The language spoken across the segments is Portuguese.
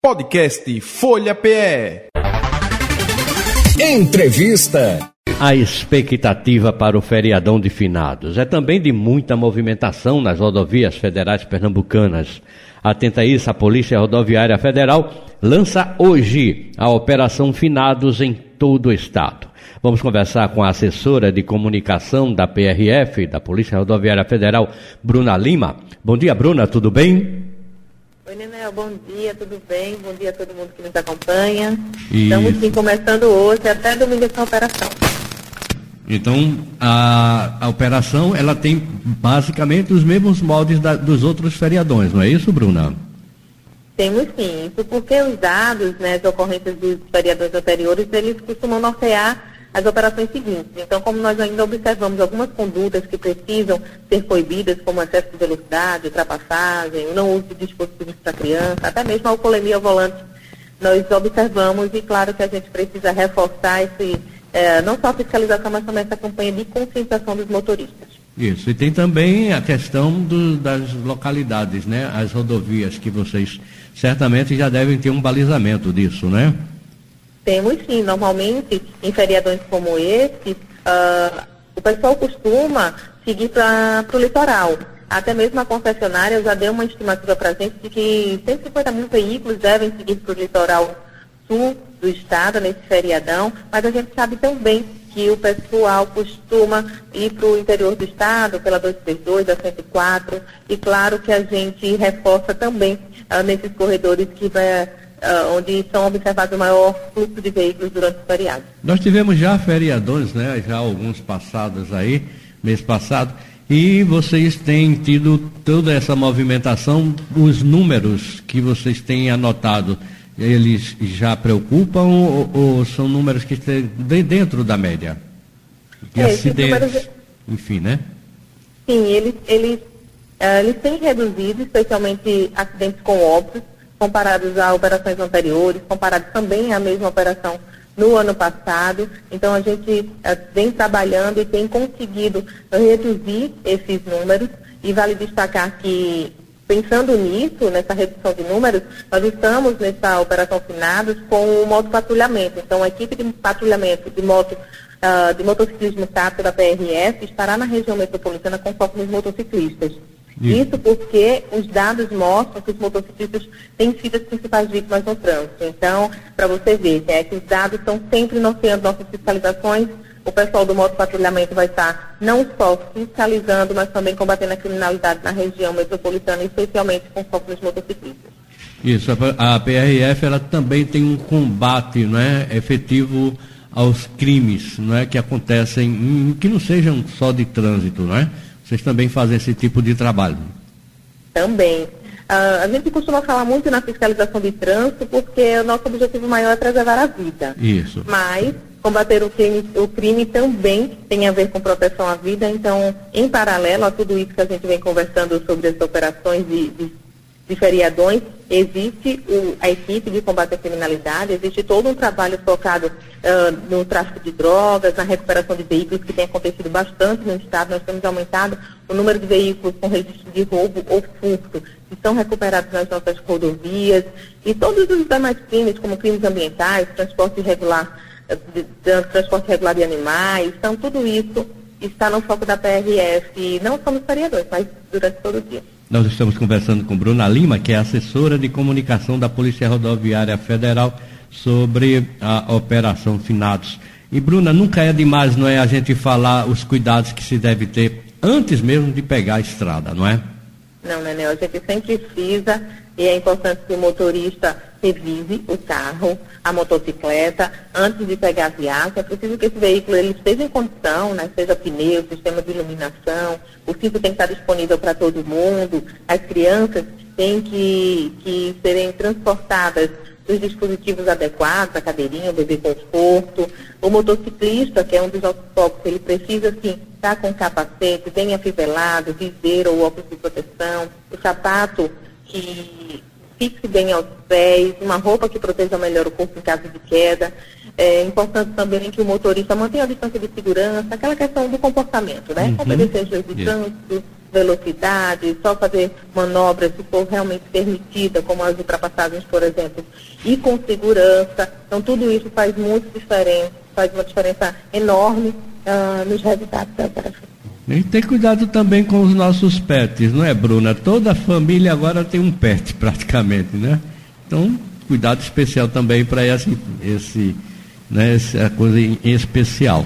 Podcast Folha PE. Entrevista. A expectativa para o feriadão de finados é também de muita movimentação nas rodovias federais pernambucanas. Atenta a isso, a Polícia Rodoviária Federal lança hoje a Operação Finados em todo o estado. Vamos conversar com a assessora de comunicação da PRF, da Polícia Rodoviária Federal, Bruna Lima. Bom dia, Bruna, tudo bem? Oi, Nenel, bom dia, tudo bem? Bom dia a todo mundo que nos acompanha. E... Estamos sim começando hoje, até domingo essa operação. Então, a, a operação, ela tem basicamente os mesmos moldes da, dos outros feriadões, não é isso, Bruna? Temos sim, isso porque os dados, né, as ocorrências dos feriadões anteriores, eles costumam nortear as operações seguintes. Então, como nós ainda observamos algumas condutas que precisam ser proibidas, como excesso de velocidade, ultrapassagem, não uso de dispositivos para criança, até mesmo a alcoolemia ao volante, nós observamos e claro que a gente precisa reforçar esse, é, não só a fiscalização, mas também essa campanha de conscientização dos motoristas. Isso, e tem também a questão do, das localidades, né? As rodovias que vocês certamente já devem ter um balizamento disso, né? Temos sim, normalmente em feriadões como esse, uh, o pessoal costuma seguir para o litoral. Até mesmo a concessionária já deu uma estimativa para a gente de que 150 mil veículos devem seguir para o litoral sul do estado nesse feriadão, mas a gente sabe também que o pessoal costuma ir para o interior do estado, pela 232, da 104, e claro que a gente reforça também uh, nesses corredores que vai uh, onde são observados o maior fluxo de veículos durante o feriado. Nós tivemos já feriadores, né, já alguns passados aí, mês passado, e vocês têm tido toda essa movimentação, os números que vocês têm anotado, eles já preocupam ou, ou são números que estão dentro da média? De é, acidentes, números... enfim, né? Sim, eles, eles, uh, eles têm reduzido, especialmente acidentes com óbitos, comparados a operações anteriores, comparados também à mesma operação no ano passado. Então, a gente uh, vem trabalhando e tem conseguido reduzir esses números. E vale destacar que, pensando nisso, nessa redução de números, nós estamos nessa operação Finados com o moto patrulhamento. Então, a equipe de patrulhamento de moto uh, de motociclismo tático da PRF estará na região metropolitana com foco nos motociclistas. Isso. Porque os dados mostram que os motociclistas têm sido as principais vítimas no trânsito. Então, para você ver, é que os dados estão sempre norteando nossas fiscalizações. O pessoal do moto patrulhamento vai estar não só fiscalizando, mas também combatendo a criminalidade na região metropolitana, especialmente com foco nos motociclistas. Isso, a PRF ela também tem um combate não é, efetivo aos crimes não é, que acontecem, que não sejam só de trânsito, não é? Vocês também fazem esse tipo de trabalho? Também. Uh, a gente costuma falar muito na fiscalização de trânsito porque o nosso objetivo maior é preservar a vida. Isso. Mas combater o crime, o crime também tem a ver com proteção à vida. Então, em paralelo a tudo isso que a gente vem conversando sobre as operações de, de de feriadões, existe o, a equipe de combate à criminalidade, existe todo um trabalho focado uh, no tráfico de drogas, na recuperação de veículos, que tem acontecido bastante no Estado. Nós temos aumentado o número de veículos com registro de roubo ou furto, que são recuperados nas nossas rodovias, e todos os demais crimes, como crimes ambientais, transporte irregular, de, de, transporte irregular de animais, então tudo isso está no foco da PRF, não só nos feriadores, mas durante todo o dia. Nós estamos conversando com Bruna Lima, que é assessora de comunicação da Polícia Rodoviária Federal, sobre a Operação Finados. E, Bruna, nunca é demais, não é, a gente falar os cuidados que se deve ter antes mesmo de pegar a estrada, não é? Não, Nenel, a gente sempre frisa e é importante que o motorista revise o carro, a motocicleta, antes de pegar a viagem. É preciso que esse veículo ele esteja em condição, né? seja pneu, sistema de iluminação, o cinto tem que estar disponível para todo mundo, as crianças têm que, que serem transportadas nos dispositivos adequados, a cadeirinha, o bebê conforto. O motociclista, que é um dos nossos focos, ele precisa sim estar com capacete, bem afivelado, viseira ou óculos de proteção, o sapato que fixe bem aos pés, uma roupa que proteja melhor o corpo em caso de queda. É importante também que o motorista mantenha a distância de segurança, aquela questão do comportamento, né? Uhum. Obedecer as leis de trânsito, velocidade, só fazer manobras se for realmente permitida, como as ultrapassagens, por exemplo, e com segurança. Então, tudo isso faz muito diferença, faz uma diferença enorme uh, nos resultados da operação. E ter cuidado também com os nossos pets, não é, Bruna? Toda família agora tem um pet, praticamente, né? Então, cuidado especial também para esse, esse, né, essa coisa em especial.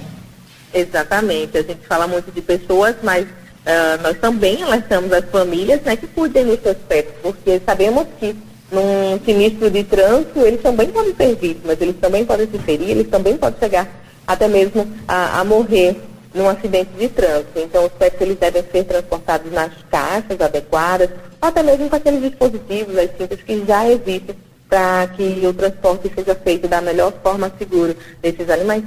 Exatamente. A gente fala muito de pessoas, mas uh, nós também alertamos as famílias né, que cuidem dos seus pets, porque sabemos que num sinistro de trânsito eles também podem ser vítimas, eles também podem se ferir, eles também podem chegar até mesmo a, a morrer num acidente de trânsito. Então, os pets eles devem ser transportados nas caixas adequadas, ou até mesmo com aqueles dispositivos, as cintas que já existem para que o transporte seja feito da melhor forma segura desses animais.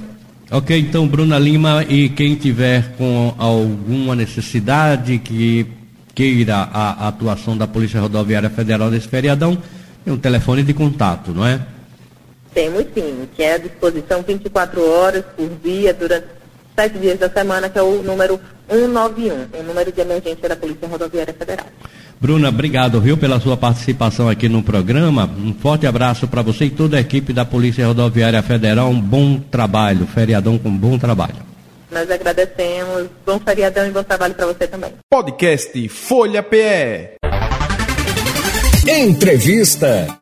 Ok, então Bruna Lima e quem tiver com alguma necessidade que queira a, atuação da Polícia Rodoviária Federal nesse feriadão, tem um telefone de contato, não é? Temos sim, que é à disposição 24 horas por dia, durante sete dias da semana, que é o número 191, o número de emergência da Polícia Rodoviária Federal. Bruna, obrigado, viu, pela sua participação aqui no programa. Um forte abraço para você e toda a equipe da Polícia Rodoviária Federal. Um bom trabalho, feriadão com bom trabalho. Nós agradecemos. Bom feriadão e bom trabalho para você também. Podcast Folha PE. Entrevista.